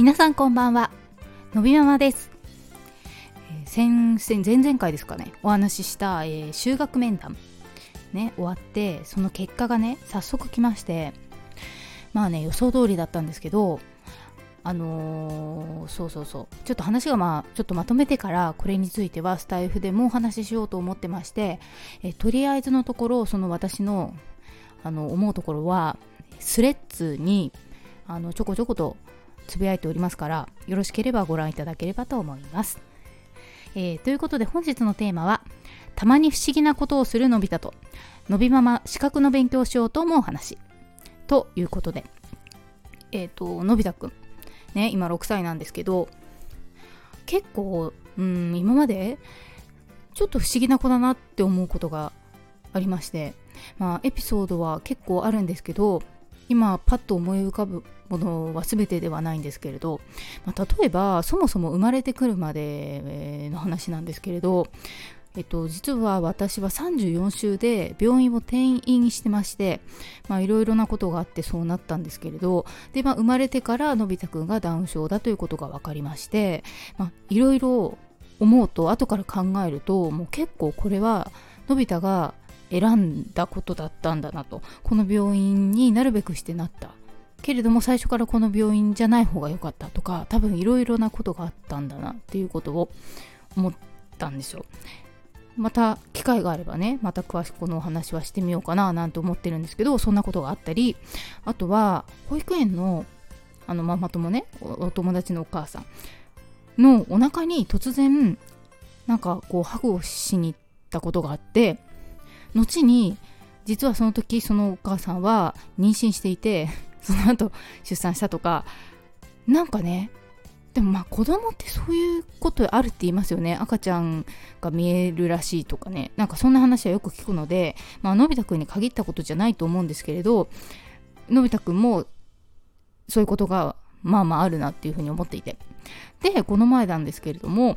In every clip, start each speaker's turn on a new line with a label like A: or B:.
A: 皆さんこんばんは。のびママです、えー先々前々回ですかね。お話しした、えー修学面談。ね終わってその結果がね早速来まして。まあね予想通りだったんですけどあのーそうそうそう。ちょっと話がまあちょっとまとめてからこれについてはスタイフでもお話ししようと思ってまして、えとりあえずのところその私のあの思うところはスレッズにあのちょこちょことつぶやいておりますからよろしければご覧いただければと思います、えーということで本日のテーマはたまに不思議なことをするのび太とのびママ資格の勉強しようと思う話。ということでえっ、とのび太くん。ね今6歳なんですけど結構うん今までちょっと不思議な子だなって思うことがありましてまあエピソードは結構あるんですけど今パッと思い浮かぶものは全てではないんですけれど、まあ、例えばそもそも生まれてくるまでの話なんですけれど、えっと、実は私は34週で病院を転院してましていろいろなことがあってそうなったんですけれどで、まあ、生まれてからのび太くんがダウン症だということが分かりましていろいろ思うと後から考えるともう結構これはのび太が選んだことだったんだなと。この病院になるべくしてなった。けれども最初からこの病院じゃない方が良かったとか多分いろいろなことがあったんだなっていうことを思ったんですよ。また機会があればねまた詳しくこのお話はしてみようかななんて思ってるんですけどそんなことがあったりあとは保育園のあのママ友ねおお友達のお母さんのお腹に突然なんかこうハグをしに行ったことがあって後に実はその時そのお母さんは妊娠していて その後出産したとかなんかねでもまあ子供ってそういうことあるって言いますよね。赤ちゃんが見えるらしいとかね。なんかそんな話はよく聞くのでまあのび太くんに限ったことじゃないと思うんですけれどのび太くんもそういうことがまあまああるなっていうふうに思っていて。でこの前なんですけれども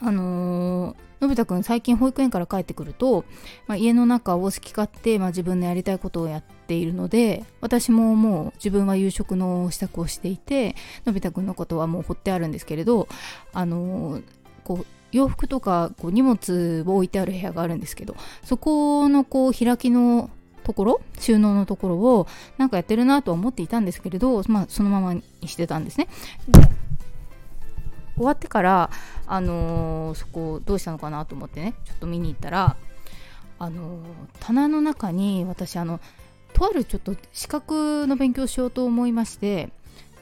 A: あのーのび太くん最近保育園から帰ってくると、まあ、家の中を好き勝手、まあ、自分のやりたいことをやっているので私ももう自分は夕食の支度をしていてのび太くんのことはもう放ってあるんですけれどあのこう洋服とかこう荷物を置いてある部屋があるんですけどそこのこう開きのところ収納のところをなんかやってるなとは思っていたんですけれど、まあ、そのままにしてたんですね。で終わってから、あのーそこどうしたのかなと思ってねちょっと見に行ったら、あのー棚の中に私あのとあるちょっと資格の勉強しようと思いまして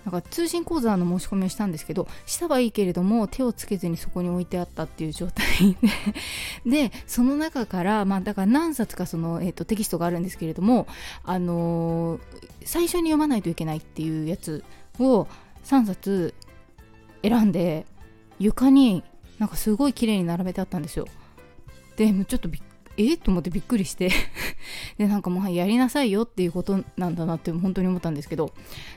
A: なんか通信講座の申し込みをしたんですけどしたはいいけれども手をつけずにそこに置いてあったっていう状態で でその中からまあだから何冊かその、えー、とテキストがあるんですけれども、あのー最初に読まないといけないっていうやつを3冊選んで床になんかすごい綺麗に並べてあったんですよ。でもうちょっとびっえ？ーと思ってびっくりして。でなんかもうやりなさいよっていうことなんだなって本当に思ったんですけど。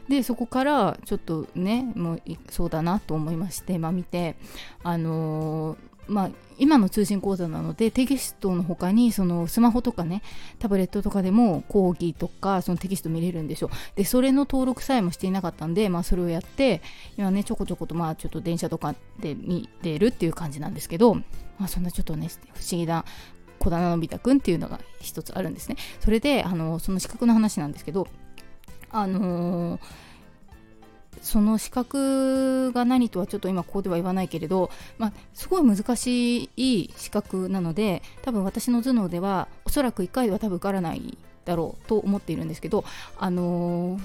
A: でそこからちょっとねもういそうだなと思いましてまあ見てあのーまあ今の通信講座なのでテキストの他にそのスマホとかねタブレットとかでも講義とかそのテキスト見れるんでしょでそれの登録さえもしていなかったんでまあそれをやって今ねちょこちょことまあちょっと電車とかで見れるっていう感じなんですけどまあそんなちょっとね不思議な小棚のび太くんっていうのが一つあるんですね。それであのその資格の話なんですけどあのーその資格が何とはちょっと今ここでは言わないけれど、まあ、すごい難しい資格なので多分私の頭脳ではおそらく1回では多分受からないだろうと思っているんですけど、あのー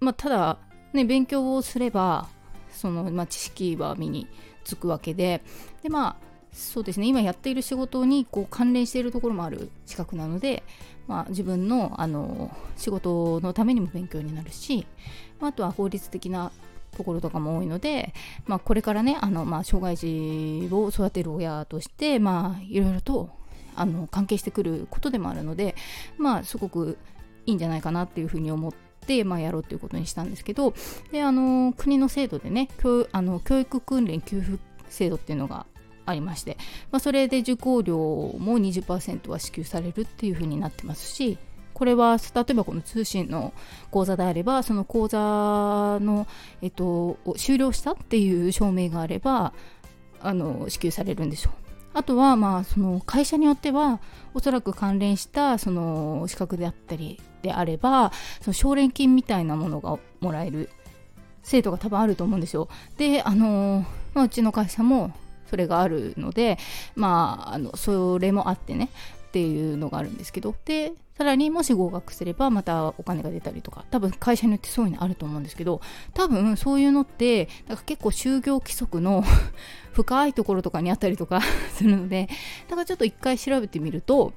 A: まあ、ただ、ね、勉強をすればその、まあ、知識は身につくわけででまあそうですね。今やっている仕事にこう関連しているところもある資格なので、まあ、自分のあの仕事のためにも勉強になるし、まああとは法律的なところとかも多いので、まあ、これからねあの、まあ、障害児を育てる親として、まあ、いろいろとあの関係してくることでもあるので、まあ、すごくいいんじゃないかなっていうふうに思って、まあ、やろうということにしたんですけどであの国の制度でね教あの教育訓練給付制度っていうのがありまして、まあ、それで受講料も20%は支給されるっていう風になってますしこれは例えばこの通信の講座であればその講座の、えっと、終了したっていう証明があればあの支給されるんでしょうあとはまあその会社によってはおそらく関連したその資格であったりであればその奨励金みたいなものがもらえる制度が多分あると思うんですよ。であの、まあ、うちの会社もそれがあるのでまああのそれもあってねっていうのがあるんですけど。でさらにもし合格すればまたお金が出たりとか多分会社によってそういうのあると思うんですけど多分そういうのってなんか結構就業規則の 深いところとかにあったりとか するのでだからちょっと一回調べてみると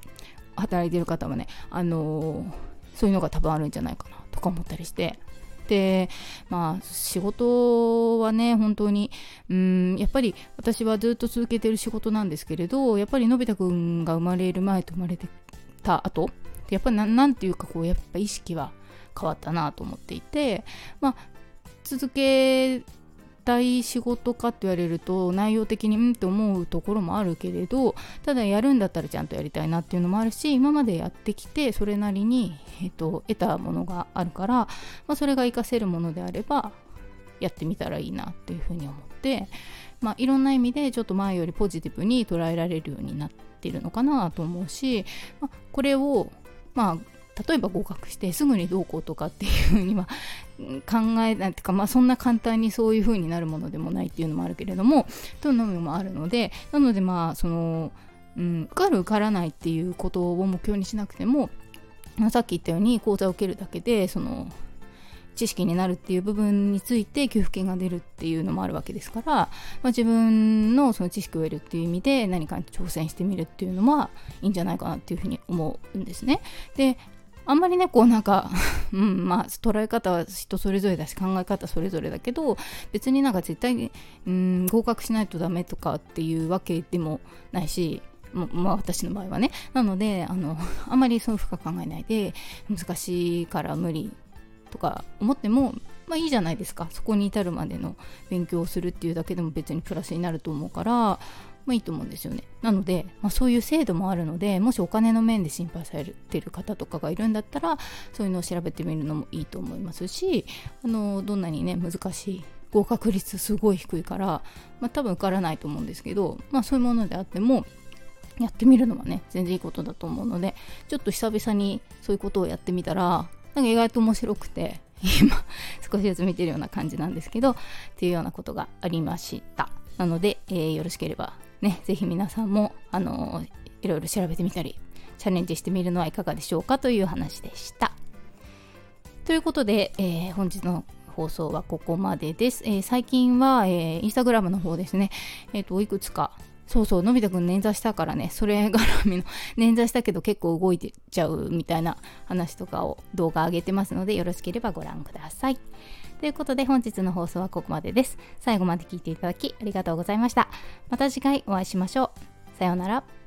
A: 働いてる方はねあのー、そういうのが多分あるんじゃないかなとか思ったりして。でまあ仕事はね本当にうんやっぱり私はずっと続けてる仕事なんですけれどやっぱりのび太くんが生まれる前と生まれてた後やっぱりなんていうかこうやっぱ意識は変わったなと思っていてまあ続けたい仕事かって言われると内容的にうんって思うところもあるけれどただやるんだったらちゃんとやりたいなっていうのもあるし今までやってきてそれなりに、えっと、得たものがあるから、まあ、それが活かせるものであればやってみたらいいなっていうふうに思って、まあ、いろんな意味でちょっと前よりポジティブに捉えられるようになってるのかなと思うし、まあ、これをまあ例えば合格してすぐにどうこうとかっていうふうには考えないていうか、まあ、そんな簡単にそういうふうになるものでもないっていうのもあるけれどもというのもあるのでなのでまあその、うん、受かる受からないっていうことを目標にしなくても、さっき言ったように講座を受けるだけでその知識になるっていう部分について給付金が出るっていうのもあるわけですから、まあ、自分のその知識を得るっていう意味で何かに挑戦してみるっていうのはいいんじゃないかなっていうふうに思うんですね。であんまりねこうなんか うんまあ捉え方は人それぞれだし考え方それぞれだけど別になんか絶対にうん合格しないとダメとかっていうわけでもないしまあ私の場合はね。なのであの あんまりそう深く考えないで難しいから無理とか思ってもまあいいじゃないですか。そこに至るまでの勉強をするっていうだけでも別にプラスになると思うからまいいと思うんですよね。なので、まあ、そういう制度もあるのでもしお金の面で心配されてる方とかがいるんだったらそういうのを調べてみるのもいいと思いますしあのどんなにね難しい合格率すごい低いから、まあ、多分受からないと思うんですけど、まあ、そういうものであってもやってみるのはね全然いいことだと思うのでちょっと久々にそういうことをやってみたらなんか意外と面白くて今少しずつ見てるような感じなんですけどっていうようなことがありました。なので、えー、よろしければねぜひ皆さんもあのー、いろいろ調べてみたりチャレンジしてみるのはいかがでしょうかという話でしたということで、えー、本日の放送はここまでです。えー、最近は、えー、インスタグラムの方ですね、えっ、ー、と、いくつかそうそう、のび太くん捻挫したからね、それ絡みの、捻挫したけど結構動いてちゃうみたいな話とかを動画上げてますので、よろしければご覧ください。ということで本日の放送はここまでです。最後まで聞いていただきありがとうございました。また次回お会いしましょう。さようなら。